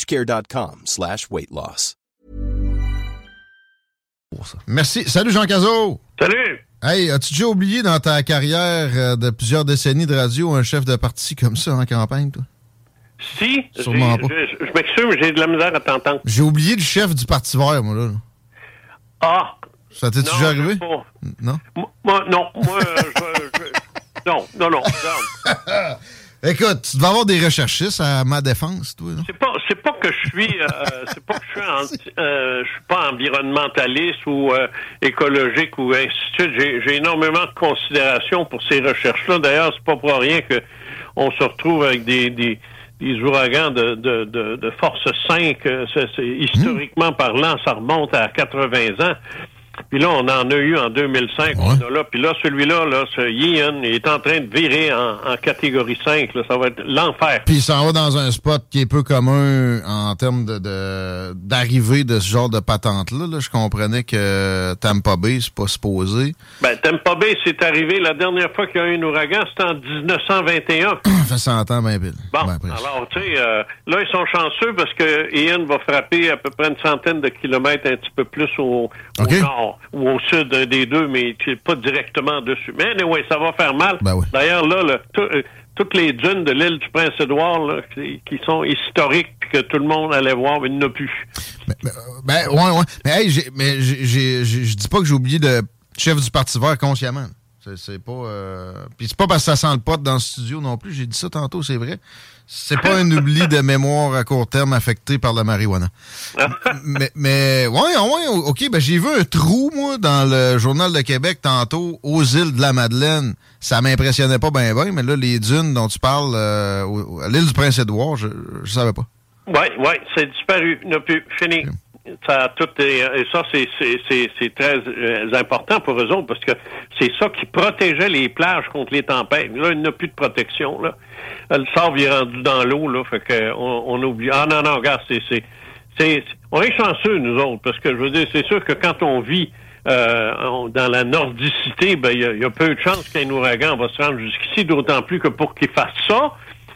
plushcare.com slash weight loss. Merci. Salut Jean Cazot. Salut. Hey, as-tu déjà oublié dans ta carrière euh, de plusieurs décennies de radio un chef de parti comme ça en campagne, toi? Si, Sûrement pas. je, je m'excuse, mais j'ai de la misère à t'entendre. J'ai oublié le chef du Parti vert, moi, là. Ah! Ça t'est non, déjà arrivé? pas. Non? Moi, moi, non, moi, euh, je, je- non, non, non, regarde. Écoute, tu devais avoir des recherchistes à ma défense, toi. C'est pas, c'est pas que je suis, euh, c'est pas que je suis, anti- euh, je suis pas environnementaliste ou euh, écologique ou ainsi de suite. J'ai, j'ai énormément de considération pour ces recherches-là. D'ailleurs, c'est pas pour rien que on se retrouve avec des, des, des ouragans de, de, de, de force 5. euh, c'est- historiquement parlant, ça remonte à 80 ans. Puis là, on en a eu en 2005. On a là. Puis là, celui-là, là, ce Ian, il est en train de virer en, en catégorie 5. Là. Ça va être l'enfer. Puis il s'en va dans un spot qui est peu commun en termes de, d'arrivée de, ce genre de patente-là. là. Je comprenais que Tampa Bay, c'est pas supposé. Ben, Tampa Bay, c'est arrivé la dernière fois qu'il y a eu un ouragan, c'était en 1921. Ça fait 100 ans, ben. Bon, Ben, alors, tu sais, euh, là, ils sont chanceux parce que Ian va frapper à peu près une centaine de kilomètres un petit peu plus au, au nord ou au sud des deux, mais pas directement dessus. Mais anyway, ça va faire mal. Ben oui. D'ailleurs, là, le- tout- euh, toutes les dunes de l'île du Prince-Édouard, qui, sont historiques, que tout le monde allait voir, mais il n'y en a plus. Ben, ouais, ouais. Mais, hey, je dis pas que j'ai oublié le chef du Parti vert consciemment. C'est, pas. euh, Puis c'est pas parce que ça sent le pot dans le studio non plus. J'ai dit ça tantôt, c'est vrai. C'est pas un oubli de mémoire à court terme affecté par la marijuana. mais, mais, ouais, ouais, OK. Ben, j'ai vu un trou, moi, dans le Journal de Québec tantôt, aux îles de la Madeleine. Ça m'impressionnait pas bien, bien, mais là, les dunes dont tu parles, euh, à l'île du Prince-Édouard, je, je savais pas. Oui, oui, c'est disparu. Il n'a plus fini. Ça tout est- et ça, c'est, c'est, c'est, c'est très euh, important pour eux autres parce que c'est ça qui protégeait les plages contre les tempêtes. Là, il n'y a plus de protection. Là. Le sable est rendu dans l'eau, là, fait que on, on oublie. Ah non, non, regarde, c'est, c'est, c'est, on est chanceux, nous autres, parce que je veux dire, c'est sûr que quand on vit euh, on- dans la nordicité, ben il y, a- il y a peu de chances qu'un ouragan va se rendre jusqu'ici, d'autant plus que pour qu'il fasse ça,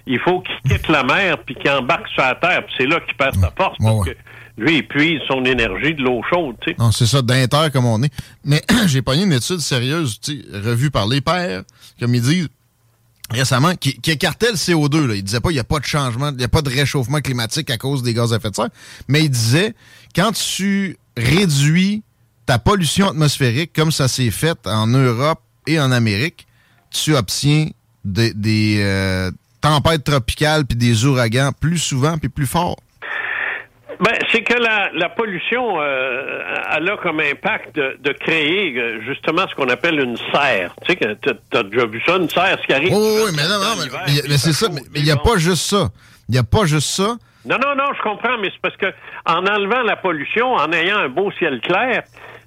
il faut qu'il quitte la mer puis qu'il embarque sur la terre. Puis c'est là qu'il perd sa force parce que lui, il puise son énergie de l'eau chaude, tu sais. Non, c'est ça, d'inter comme on est. Mais j'ai pogné une étude sérieuse, revue par les pairs, comme ils disent récemment, qui, qui écartait le CO2. Là. Ils disaient pas qu'il n'y a pas de changement, il n'y a pas de réchauffement climatique à cause des gaz à effet de serre. Mais ils disaient, quand tu réduis ta pollution atmosphérique, comme ça s'est fait en Europe et en Amérique, tu obtiens des, euh, tempêtes tropicales puis des ouragans plus souvent puis plus forts. Ben, c'est que la, la pollution, euh, elle a comme impact de, de créer euh, justement ce qu'on appelle une serre. Tu sais, t'as- déjà vu ça, une serre, ce qui arrive. Oui, oui, mais non, non, mais, c'est ça. Mais il n'y a pas juste ça. Il n'y a pas juste ça. Non, non, non, je comprends, mais c'est parce que en enlevant la pollution, en ayant un beau ciel clair,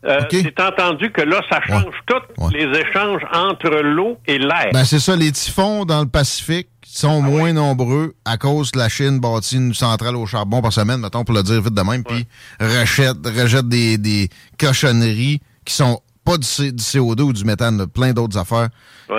euh, c'est entendu que là, ça change tout les échanges entre l'eau et l'air. Ben, c'est ça, les typhons dans le Pacifique sont moins nombreux à cause que la Chine bâtit une centrale au charbon par semaine, mettons, pour le dire vite de même, puis rejette, rejette des, des cochonneries qui sont pas du, du CO2 ou du méthane, là, plein d'autres affaires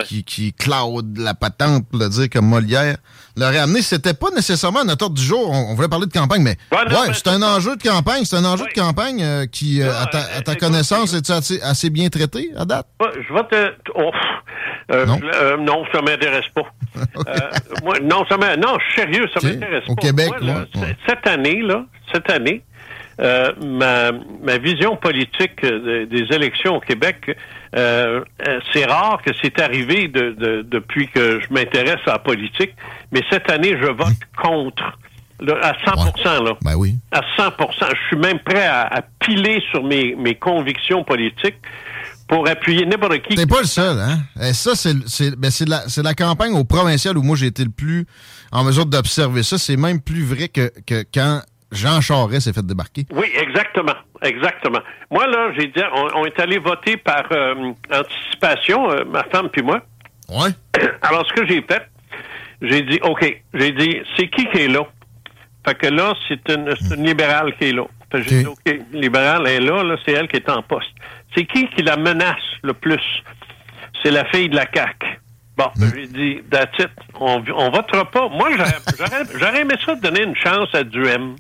qui, qui cloud la patente, pour le dire comme Molière l'aurait amené. C'était pas nécessairement notre ordre du jour. On, on voulait parler de campagne, mais Ouais, ouais, c'est un enjeu de campagne. C'est un enjeu de campagne euh, qui, euh, à ta, à ta connaissance, est assez, assez bien traité à date? Ouais, Je vais te. oh, euh, Non. euh, non, ça m'intéresse pas. Euh, moi, non, ça. Non, sérieux, ça m'intéresse Au pas. Québec, Moi, là, ouais, Cette année, là, cette année, euh, ma, ma vision politique des élections au Québec, euh, c'est rare que c'est arrivé de, depuis que je m'intéresse à la politique, mais cette année, je vote contre. à 100% là. Ben oui. À 100% Je suis même prêt à, piler sur mes, mes convictions politiques pour appuyer n'importe qui. T'es pas le seul, hein? Et ça, c'est ben la, la campagne au provincial où moi j'ai été le plus en mesure d'observer ça. C'est même plus vrai que, que quand Jean Charest s'est fait débarquer. Oui, exactement. Exactement. Moi, là, j'ai dit, on, est allé voter par euh, anticipation, euh, ma femme puis moi. Ouais. Alors, ce que j'ai fait, j'ai dit, OK, j'ai dit, c'est qui qui est là? Fait que là, c'est une, une libérale qui est là. Fait que j'ai dit, OK, libérale est là, là, c'est elle qui est en poste. C'est qui qui la menace le plus? C'est la fille de la CAQ. Bon, mm. j'ai dit, that's it. On, on votera pas. Moi, j'aurais aimé ça donner une chance à Duhem.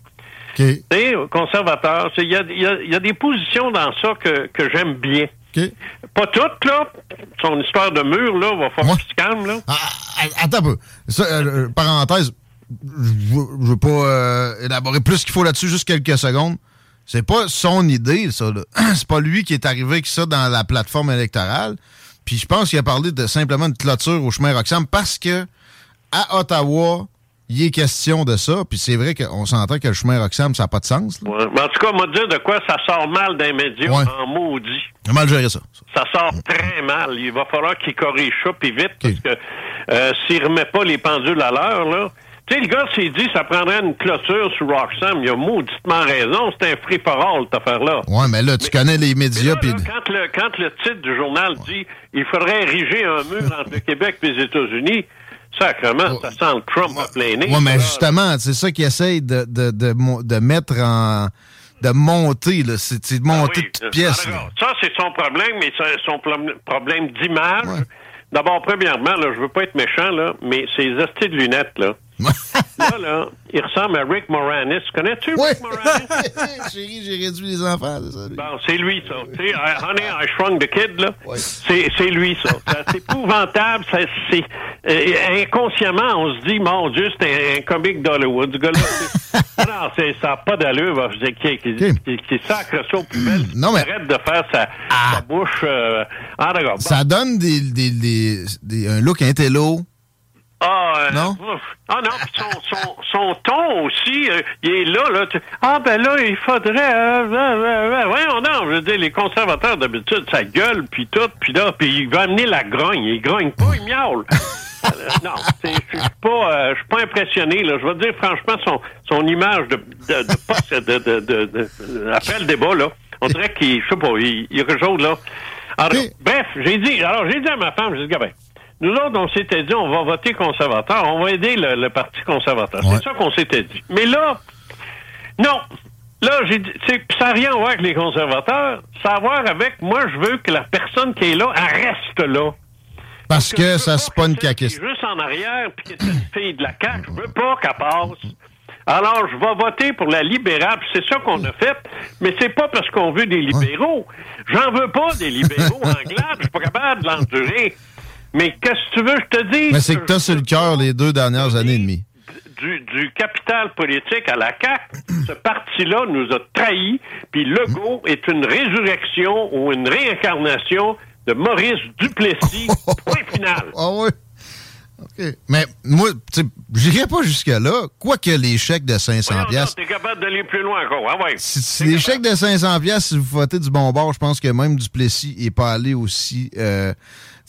Okay. conservateur, il y a, y a, des positions dans ça que, que j'aime bien. Pas toutes, là. Son histoire de mur, là, va falloir qu'il se calme, là. Ah, ah, attends un peu. Ça, euh, euh, parenthèse, je veux pas euh, élaborer plus qu'il faut là-dessus, juste quelques secondes. C'est pas son idée, ça. C'est pas lui qui est arrivé avec ça dans la plateforme électorale. Puis je pense qu'il a parlé de simplement de clôture au chemin Roxham parce que à Ottawa, il est question de ça. Puis c'est vrai qu'on s'entend que le chemin Roxham, ça n'a pas de sens. Mais en tout cas, on m'a dit de quoi ça sort mal d'un médium en maudit. Il a mal géré ça. Ça sort très mal. Il va falloir qu'il corrige ça, puis vite, parce que euh, s'il remet pas les pendules à l'heure, là... Tu sais, le gars s'est dit ça prendrait une clôture sur Roxham. Il a mauditement raison. C'est un free for all, cette affaire-là. Ouais, mais là, tu connais les médias. puis... quand, le, quand le titre du journal dit il faudrait ériger un mur entre le Québec et les États-Unis, Sacrement, ça sent le Trump à plein nez. Oui, mais justement, c'est ça qu'il essaye de, de, de, de, mettre en de monter, là. C'est de monter ah toute pièce. Ça, c'est son problème, mais c'est son problème d'image. D'abord, premièrement, là, je veux pas être méchant, là, mais ces astuces de lunettes, là. Là, là, il ressemble à Rick Moranis. Connais-tu Rick Moranis? Chérie, j'ai réduit les enfants, c'est ça. Bon, c'est lui, ça. Tu sais, Honey, I Shrunk the Kid, là. C'est lui, ça. c'est épouvantable. C'est, euh, inconsciemment, on se dit, mon Dieu, c'est un, comique d'Hollywood. Ce gars-là, non, ça n'a pas d'allure. Qui, qui, qui, qui, sacre ça aux poubelles. Non, mais... Arrête de faire sa, ah. sa bouche. Euh... Ah, d'accord. Ça donne des, des, des, des, un look intello ah, euh, non? Ah non, son, son, son, ton aussi, euh, il est là, là. ah ben là, il faudrait... Euh, euh voyons non, je veux dire, les conservateurs d'habitude, ça gueule, puis tout, puis là, puis il va amener la grogne. Il grogne pas, il miaule. non, je suis pas, je suis pas impressionné. Là. Je veux dire, franchement, son, son image de, de, de, de, de, de, après le débat, là, on dirait qu'il, je sais pas, il, il rejoue, là. Alors, bref, j'ai dit, alors j'ai dit à ma femme, j'ai dit, ben, nous autres, on s'était dit, on va voter conservateur, on va aider le, Parti conservateur. C'est ça qu'on s'était dit. Mais là, non. Là, j'ai dit, ça n'a rien à voir avec les conservateurs. Ça a à voir avec, moi, je veux que la personne qui est là, elle reste là. Parce, que, ça, c'est pas une caquiste. juste en arrière, puis une fille de la CAQ, je veux pas qu'elle passe. Alors, je vais voter pour la libérale. C'est ça qu'on a fait. Mais c'est pas parce qu'on veut des libéraux. J'en veux pas des libéraux en Je suis pas capable de l'endurer. Mais qu'est-ce que tu veux que je te dise? Mais c'est que t'as sur le cœur les deux dernières années et demie. Du, capital politique à la CAQ, ce parti-là nous a trahis, puis Legault est une résurrection ou une réincarnation de Maurice Duplessis, point final. Ah oui. OK. Mais moi, tu j'irai pas jusque-là. Quoique les chèques de 500 Tu T'es capable d'aller plus loin encore. Ah ouais. Si, les chèques de 500 si vous votez du bon bord, je pense que même Duplessis n'est pas allé aussi euh,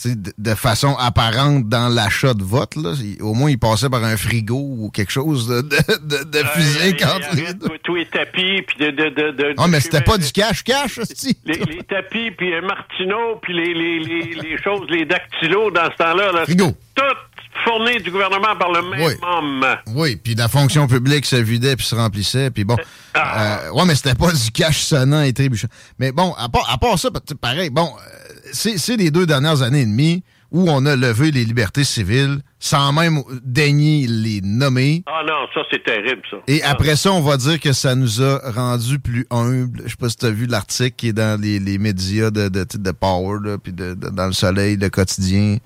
de, façon apparente dans l'achat de vote. Là. Au moins, il passait par un frigo ou quelque chose de, de, de physique entre les deux. Tous les tapis, puis de... de, de, ah, mais c'était pas du cash-cash, les, les tapis, puis Martineau, puis les, les, les, les, choses, les dactylos dans ce temps-là. Là, frigo. Tout fourni du gouvernement par le même homme. Oui, puis la fonction publique se vidait puis se remplissait, puis bon. Ah. Euh, ouais, mais c'était pas du cash sonnant et trébuchant. Mais bon, à part, à part ça, pareil, bon, c'est les deux dernières années et demie où on a levé les libertés civiles sans même daigner les nommer. Ah non, ça c'est terrible, ça. Et Ah. après ça, on va dire que ça nous a rendu plus humbles. Je sais pas si tu as vu l'article qui est dans les, les médias de, de, de Power, là, puis de, de- dans le soleil, le quotidien.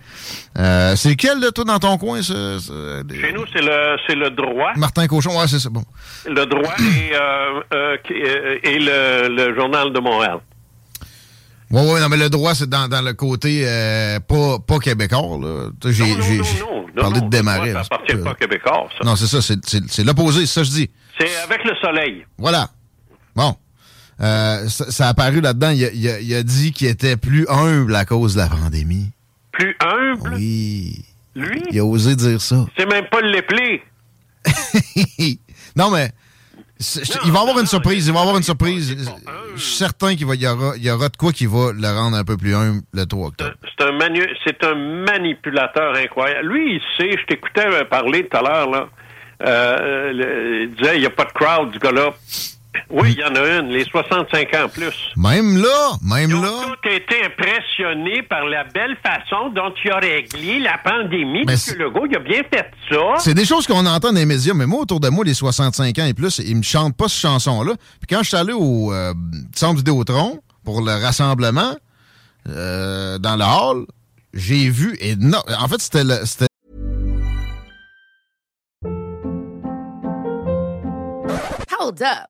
Euh, c'est lequel, là, toi, dans ton coin? Ça, Chez nous, c'est le, c'est le droit. Martin Cochon, ouais, c'est ça. Bon. Le droit et, euh, euh, euh, et le, le Journal de Montréal. Ouais, ouais, non, mais le droit, c'est dans, dans le côté euh, pas, pas québécois, là. J'ai non, non, j'ai- non, j'ai non, parlé de démarrer. Ça là, c'est appartient pas- Québécois, ça. Non, c'est ça, c'est- c'est c'est l'opposé, c'est ça que je dis. C'est avec le soleil. Voilà. Bon. Euh, ça, ça a apparu là-dedans. Il a, il il a dit qu'il était plus humble à cause de la pandémie. Plus humble, Oui. lui, Il a osé dire ça. c'est même pas l'éplé. non, mais Non, il va avoir non, une surprise. Il va avoir une surprise. Je suis certain qu'il va, y aura, il y aura de quoi qui va le rendre un peu plus humble le 3 octobre. C'est un, manu- c'est un manipulateur incroyable. Lui, il sait, je t'écoutais euh, parler tout à l'heure, là. Euh, le- il disait, il n'y a pas de crowd, du gars-là. Oui, il y en a une, les 65 ans plus. Même là, même Ils ont là. tous été impressionnés par la belle façon dont il a réglé la pandémie. Mais M. c'est- Legault, il a bien fait ça. C'est des choses qu'on entend dans les médias, mais moi, autour de moi, les 65 ans et plus, ils me chantent pas cette chanson-là. Puis quand je suis allé au euh, centre Vidéotron pour le rassemblement euh, dans le hall, j'ai vu... Et non, en fait, c'était le- c'était Hold up.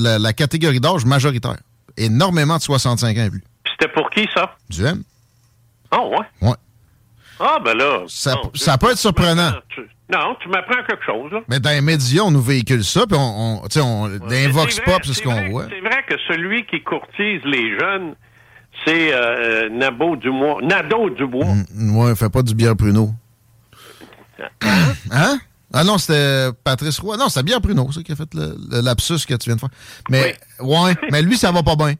La, la catégorie d'âge majoritaire. Énormément de 65 ans et plus. C'était pour qui, ça? Du M? Ah, ouais? Ouais. Ah, ben là. Ça- non, ça peut être surprenant. tu- non, tu m'apprends quelque chose, là. Mais dans les médias, on nous véhicule ça, puis on, on, tu sais, on, Vox c'est vrai, Pop, c'est ce qu'on voit. C'est vrai que celui qui courtise les jeunes, c'est euh, Nabo Dubois. Nado Dubois. Mm, Ouais, fait pas du bière pruneau. Hein? Ah non, c'était Patrice Roy. Non, c'était bien Pruneau, ça, qui a fait le, le lapsus que tu viens de faire. Mais, ouais, mais lui, ça va pas bien.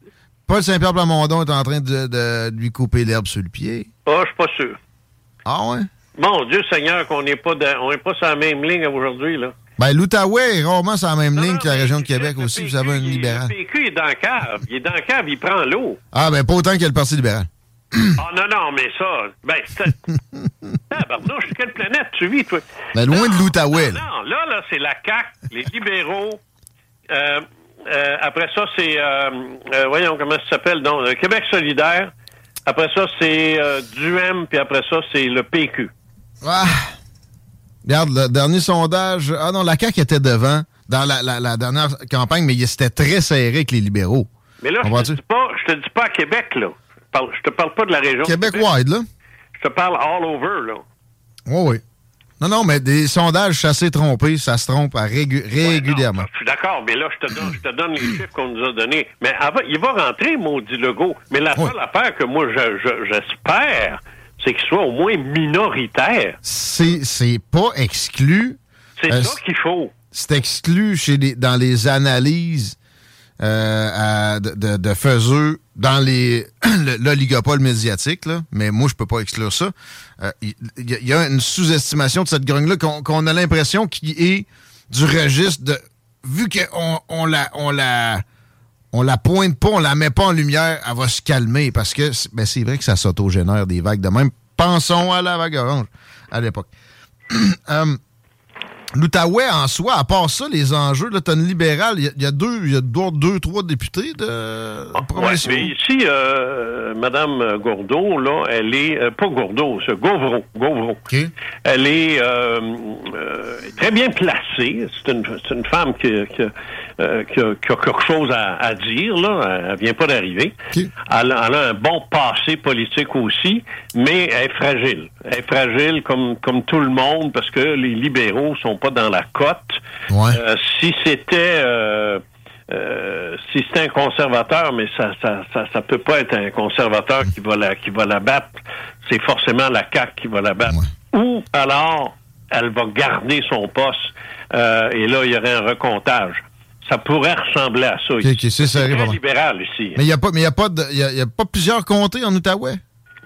Paul Saint-Pierre Plamondon est en train de, de lui couper l'herbe sur le pied. Ah, je suis pas sûr. Ah ouais? Mon Dieu Seigneur, qu'on n'est pas dans- on n'est pas sur la même ligne aujourd'hui, là. Ben, l'Outaouais est rarement sur la même Non, ligne que la région de le- Québec le aussi. PQ, Vous avez un libéral. Le PQ est dans la cave. Il est dans la cave, il prend l'eau. Ah, ben, pas autant que le Parti libéral. Ah non, non, mais ça, ben, c'est... Tabarnouche, quelle planète tu vis, toi? Ben, loin de Non, l'Outaouais, Non, là. non, là, là, c'est la CAQ, les libéraux. Euh, euh, après ça, c'est, euh, voyons comment ça s'appelle, donc, euh, Québec solidaire. Après ça, c'est DUM, puis après ça, c'est le PQ. Ah! Regarde, le dernier sondage. Ah non, la CAQ était devant dans la, la- la dernière campagne, mais il- c'était très serré avec les libéraux. Mais là, je te, dis pas, je te dis pas à Québec, là. Je, parle, je te parle pas de la région. de Québec-wide, là. Je te parle all over, là. Oui, oui. Non, non, mais des sondages chassés trompés, ça se trompe à régu- régulièrement. Non, je suis d'accord, mais là, je te donne, je te donne les chiffres qu'on nous a donnés. Mais avant, il va rentrer, maudit Legault. Mais la seule affaire que moi, je- je- j'espère, c'est qu'il soit au moins minoritaire. C'est c'est pas exclu. C'est Euh, ça qu'il faut. C'est exclu chez les, dans les analyses euh, à- de, de, de faiseux dans les le- l'oligopole médiatique, là. mais moi, je peux pas exclure ça. Euh, Il y, il y a une sous-estimation de cette grogne-là qu'on a l'impression qui est du registre de... Vu qu'on on la, on la, on la pointe pas, on la met pas en lumière, elle va se calmer parce que c'est ben, c'est vrai que ça s'autogénère des vagues de même. Pensons à la vague orange à l'époque. Euh, l'Outaouais en soi, à part ça, les enjeux, là, t'as une libérale, il y, a deux, il y a deux, trois députés de ah, provinciaux. mais ici, euh, Madame Gourdeau, là, elle est, euh, pas Gourdeau, c'est Gauvron, Gauvron. Elle est euh, euh, très bien placée. C'est une, une, femme qui, qui, euh, qui, a, qui, a, quelque chose à, à, dire, là. Elle vient pas d'arriver. Elle, elle, a un bon passé politique aussi, mais elle est fragile. Elle est fragile comme, comme tout le monde parce que les libéraux sont pas dans la cote. Euh, si c'était euh, euh, si c'était un conservateur, mais ça, ça, ça, ça, peut pas être un conservateur qui va la qui va la battre. C'est forcément la CAC qui va la battre. Ou alors elle va garder son poste et là il y aurait un recomptage. Ça pourrait ressembler à ça. c'est libéral ici. Mais il n'y a pas, mais y a pas, y a, pas plusieurs comtés en Outaouais?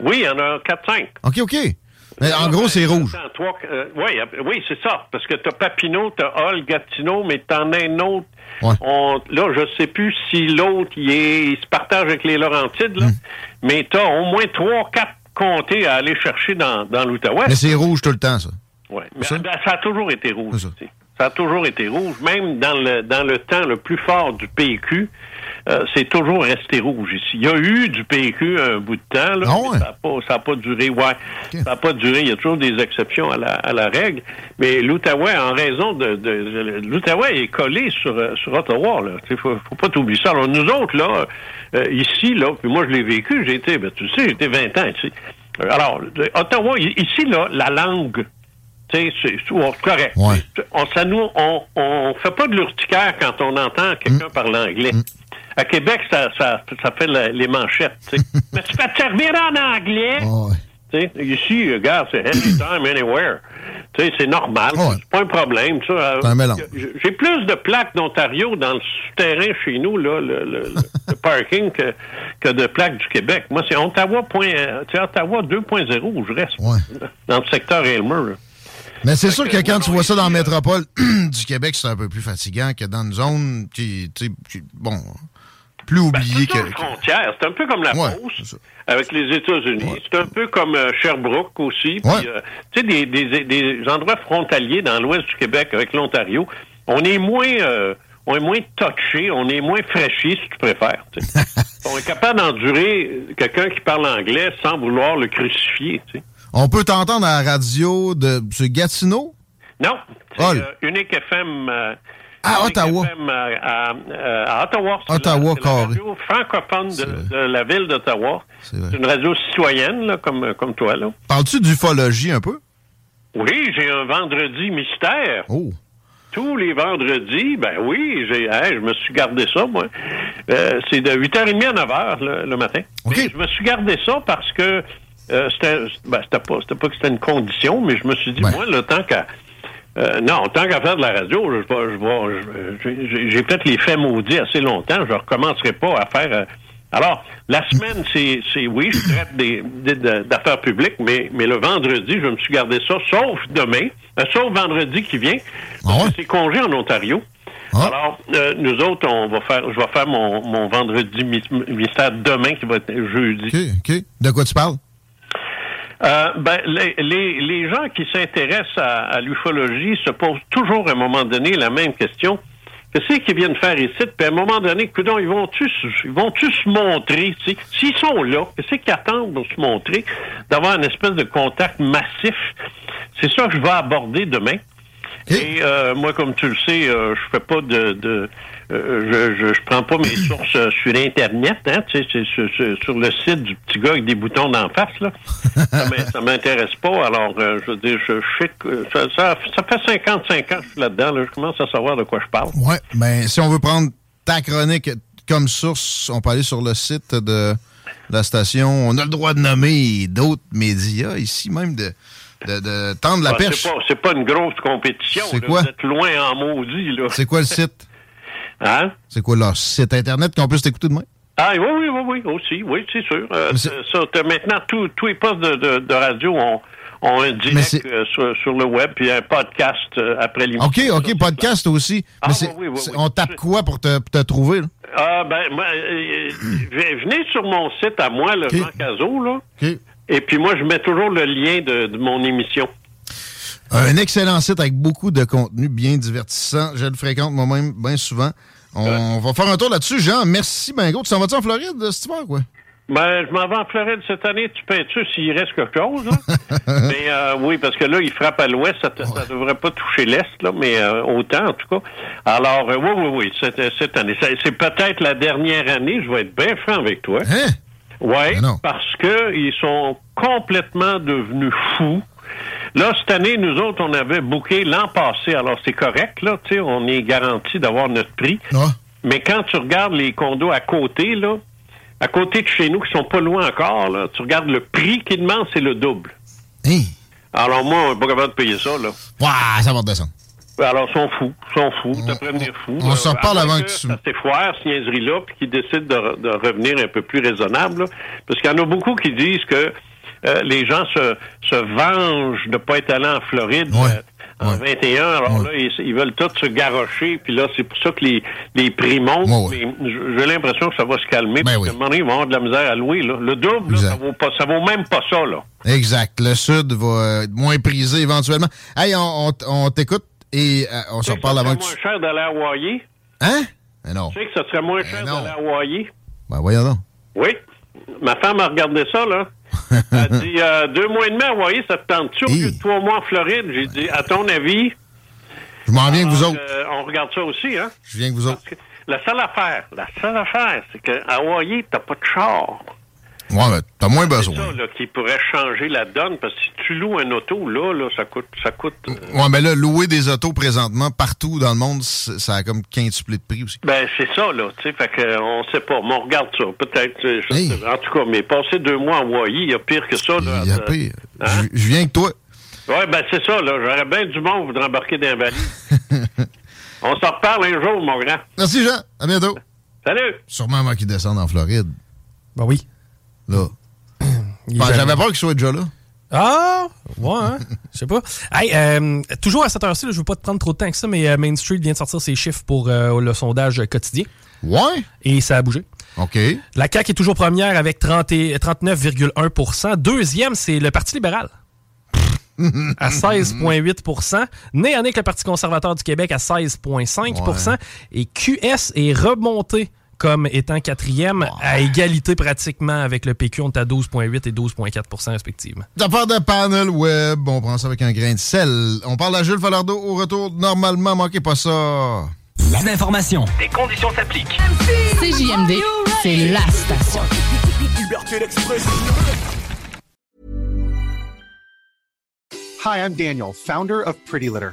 Oui, il y en a 4-5. OK, OK. Mais en gros, c'est rouge. Euh, oui, oui c'est ça. Parce que tu as Papineau, tu as Hall, Gatineau, mais tu en as un autre. là, je sais plus si l'autre, il, se partage avec les Laurentides, là, hmm. mais tu as au moins trois, quatre comtés à aller chercher dans, dans l'Outaouais. Mais c'est rouge tout le temps, ça. Oui, mais ça? Ben, ça? a toujours été rouge. Ça. a toujours été rouge. Même dans le, dans le temps le plus fort du PQ, euh, c'est toujours resté rouge ici. Il y a eu du PQ un bout de temps, là, ah ça n'a pas, pas, duré. Ouais, ça n'a pas duré. Il y a toujours des exceptions à la, à la règle. Mais l'Outaouais, en raison de, de, l'Outaouais est collé sur, euh, sur Ottawa. Il faut, faut pas t'oublier ça. Alors nous autres là, euh, ici là, puis moi je l'ai vécu. J'ai été, ben, tu sais, été 20 ans ici. Alors Ottawa, ici là, la langue c'est correct. On, ça nous, on, on fait pas de l'urticaire quand on entend quelqu'un mm. parler anglais. Mm. À Québec, ça, ça, ça fait les manchettes. Mais tu peux te servir en anglais. Oh, ouais. Ici, regarde, c'est anytime, anywhere. C'est normal. C'est pas un problème. J'ai plus de plaques d'Ontario dans le souterrain chez nous, là, le, le, parking, que, que, de plaques du Québec. Moi, c'est Ottawa, Ottawa 2.0 où je reste. Dans le secteur Aylmer. Mais c'est sûr que, quand tu vois ça dans la métropole du Québec, c'est un peu plus fatigant que dans une zone qui, qui bon, plus oublié ben, que. frontière. C'est un peu comme la ouais, avec les États-Unis. C'est un peu comme euh, Sherbrooke aussi. Euh, tu sais, des, des, des, endroits frontaliers dans l'ouest du Québec avec l'Ontario. On est moins. Euh, on est moins touché, on est moins fraîchi, si tu préfères. on est capable d'endurer quelqu'un qui parle anglais sans vouloir le crucifier. On peut t'entendre à la radio de ce Gatineau? Non, c'est Unique FM à Ottawa. à, Ottawa. Ottawa, la, radio francophone de, la ville d'Ottawa. C'est une radio citoyenne, là, comme, comme toi. là. Parles-tu d'ufologie un peu? Oui, j'ai un vendredi mystère. Oh. Tous les vendredis, ben oui, j'ai, je me suis gardé ça, moi. Euh, c'est de 8h30 à 9h le, matin. Okay. Je me suis gardé ça parce que euh, c'était, ben, c'était pas, c'était pas que c'était une condition, mais je me suis dit, moi, le temps qu'à euh, non, tant qu'à faire de la radio, je, j'ai peut-être les faits maudits assez longtemps. Je recommencerai pas à faire. Euh, alors, la semaine, c'est, c'est oui, je traite des, d'affaires publiques, mais, mais le vendredi, je me suis gardé ça, sauf demain, euh, sauf vendredi qui vient. Ah c'est congé en Ontario. Ah. Alors, nous autres, on va faire, je vais faire mon, mon vendredi mystère demain, qui va être jeudi. OK, OK. De quoi tu parles? Euh, ben, les, les, les, gens qui s'intéressent à, à l'ufologie se posent toujours à un moment donné la même question. Qu'est-ce qu'ils viennent faire ici? Puis à un moment donné, ils vont-tu ils vont se montrer? S'ils sont là, qu'est-ce qu'ils attendent pour se montrer? D'avoir une espèce de contact massif. C'est ça que je vais aborder demain. Et euh, moi, comme tu le sais, euh, je fais pas de, de euh, je, je, prends pas mes sources euh, sur Internet, hein, tu sais, sur, sur, le site du petit gars avec des boutons d'en face, là. ça m'intéresse pas. Alors, euh, je veux dire, je, sais que ça, ça, fait 55 ans que je suis là-dedans, là, je commence à savoir de quoi je parle. Oui, mais si on veut prendre ta chronique comme source, on peut aller sur le site de la station. On a le droit de nommer d'autres médias ici, même de de, tendre la ah, perche. C'est pas, pas une grosse compétition. C'est quoi? Vous êtes loin en maudit. là. C'est quoi le site? Hein? C'est quoi leur site Internet qu'on peut t'écouter demain? Ah oui, oui, oui, oui, aussi, oui, c'est sûr. Euh, ça, maintenant, tous les postes de, de, radio ont, ont un direct euh, sur, sur, le web, puis un podcast euh, après l'émission. OK, OK, podcast aussi. Ah, oui, oui, on tape quoi pour te, te trouver? Là? Ah, ben, venez sur mon site à moi, le Jean Cazot, là. Et puis moi, je mets toujours le lien de, de mon émission. Un excellent site avec beaucoup de contenu bien divertissant. Je le fréquente moi-même bien souvent. On va faire un tour là-dessus. Jean, merci, Bingo. Tu s'en vas-tu en Floride cet hiver, quoi? Ben, je m'en vais en Floride cette année. Tu peins-tu s'il reste quelque chose? Là? mais euh, oui, parce que là, il frappe à l'ouest. Ça, ne devrait pas toucher l'est, là, mais euh, autant, en tout cas. Alors, euh, oui, oui, oui, cette, cette année. C'est peut-être la dernière année. Je vais être bien franc avec toi. Hein? Oui, parce que ils sont complètement devenus fous. Là, cette année, nous autres, on avait booké l'an passé. Alors, c'est correct, là, tu sais, on est garanti d'avoir notre prix. Mais quand tu regardes les condos à côté, là, à côté de chez nous, qui sont pas loin encore, là, tu regardes le prix qu'ils demandent, c'est le double. Hein? Alors, moi, on n'est pas capable de payer ça, là. Ouais, ça va descendre. Alors, ils sont fous. Ils sont fous. T'as prévenir fous. On s'en reparle avant que tu... C'est foire, cette niaiserie-là, puis qui décident de, de, revenir un peu plus raisonnable. Là. Parce qu'il y en a beaucoup qui disent que euh, les gens se, se vengent de ne pas être allés en Floride euh, en 21. Alors là, ils, veulent tous se garrocher. Puis là, c'est pour ça que les, les prix montent. J'ai l'impression que ça va se calmer. Ben parce un moment donné, ils vont avoir de la misère à louer. Là. Le double, là, ça vaut pas, ça vaut même pas ça. Là. Exact. Le Sud va être moins prisé éventuellement. Hey, on, on, t'écoute et euh, on s'en parle avant que tu... moins cher d'aller à Hawaii? Hein? Mais non. Tu sais que ça serait moins cher d'aller à Hawaii? Ben voyons donc. Oui. Ma femme a regardé ça, là. Elle a dit euh, deux mois et demi à Hawaii, ça te tente-tu au lieu de trois mois en Floride? J'ai dit, à ton avis? Je m'en viens que vous autres. Euh, on regarde ça aussi, hein? Je viens que vous autres. la seule affaire, la seule affaire, c'est qu'à Hawaii, t'as pas de char. Ouais, mais t'as moins besoin. C'est ça là, qui pourrait changer la donne, parce que si tu loues un auto, là, là ça coûte... Ça coûte euh, Ouais, mais là, louer des autos présentement, partout dans le monde, ça a comme quintuplé de prix aussi. Ben, c'est ça, là, tu sais, fait qu'on sait pas. Mais on regarde ça, peut-être, en tout cas, mais passer deux mois en Hawaii, il y a pire que ça, là. Il y a pire. Hein? Je viens que toi. Ouais, ben, c'est ça, là. J'aurais bien du monde voudrait embarquer dans valise. on s'en reparle un jour, mon grand. Merci, Jean. À bientôt. Salut. Sûrement moi qui descende en Floride. Ben oui. Là. Ben, J'avais peur qu'il soit déjà là. Ah, ouais, hein? je sais pas. Hey, euh, toujours à cette heure-ci, je veux pas te prendre trop de temps que ça, mais euh, Main Street vient de sortir ses chiffres pour euh, le sondage quotidien. Ouais. Et ça a bougé. OK. La CAQ est toujours première avec 39,1% Deuxième, c'est le Parti libéral. à 16,8 Né en avec le Parti conservateur du Québec à 16,5% Et QS est remonté comme étant quatrième, à égalité pratiquement avec le PQ. On est à 12,8 et 12,4% respectivement. D'affaires de panel web, on prend ça avec un grain de sel. On parle à Jules Falardeau au retour. Normalement, manquez pas ça. La d'information. Des conditions s'appliquent. CJMD, c'est la station. Hi, I'm Daniel, founder of Pretty Litter.